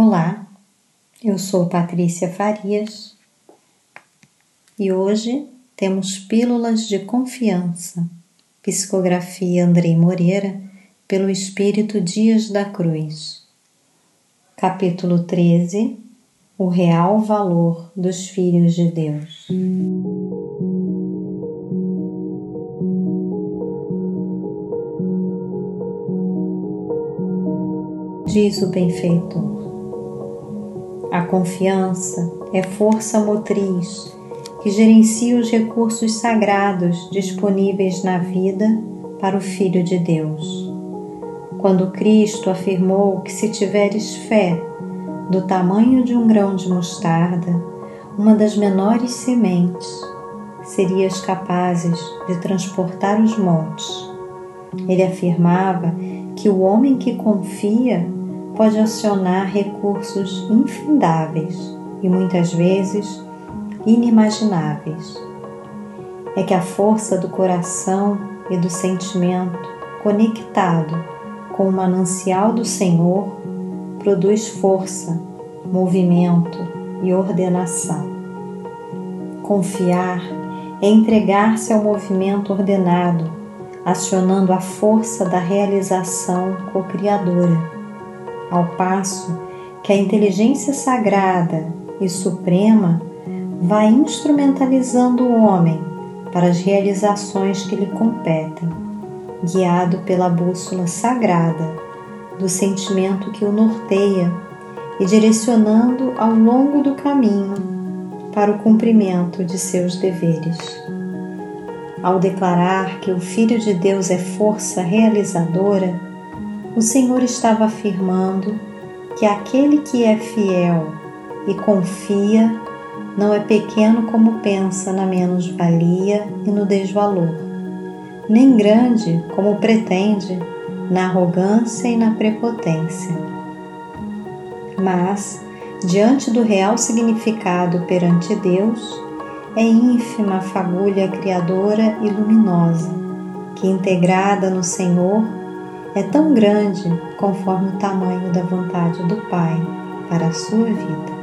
Olá, eu sou Patrícia Farias e hoje temos Pílulas de Confiança, psicografia Andrei Moreira, pelo Espírito Dias da Cruz. Capítulo 13 O Real Valor dos Filhos de Deus. Diz o benfeitor. A confiança é força motriz que gerencia os recursos sagrados disponíveis na vida para o Filho de Deus. Quando Cristo afirmou que se tiveres fé do tamanho de um grão de mostarda, uma das menores sementes, serias capazes de transportar os montes. Ele afirmava que o homem que confia pode acionar recursos infindáveis e muitas vezes inimagináveis. É que a força do coração e do sentimento conectado com o manancial do Senhor produz força, movimento e ordenação. Confiar é entregar-se ao movimento ordenado, acionando a força da realização co-criadora ao passo que a inteligência sagrada e suprema vai instrumentalizando o homem para as realizações que lhe competem, guiado pela bússola sagrada do sentimento que o norteia e direcionando ao longo do caminho para o cumprimento de seus deveres. Ao declarar que o Filho de Deus é força realizadora, o Senhor estava afirmando que aquele que é fiel e confia não é pequeno como pensa na menos-valia e no desvalor, nem grande como pretende na arrogância e na prepotência. Mas, diante do real significado perante Deus, é ínfima a fagulha criadora e luminosa, que integrada no Senhor é tão grande conforme o tamanho da vontade do Pai para a sua vida.